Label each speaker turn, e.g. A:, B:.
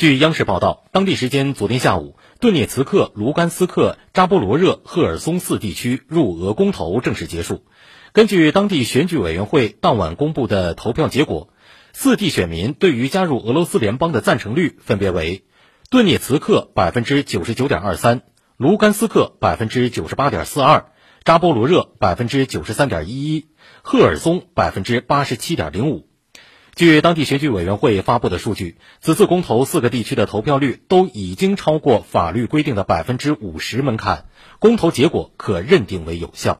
A: 据央视报道，当地时间昨天下午，顿涅茨克、卢甘斯克、扎波罗热、赫尔松四地区入俄公投正式结束。根据当地选举委员会当晚公布的投票结果，四地选民对于加入俄罗斯联邦的赞成率分别为：顿涅茨克百分之九十九点二三，卢甘斯克百分之九十八点四二，扎波罗热百分之九十三点一一，赫尔松百分之八十七点零五。据当地选举委员会发布的数据，此次公投四个地区的投票率都已经超过法律规定的百分之五十门槛，公投结果可认定为有效。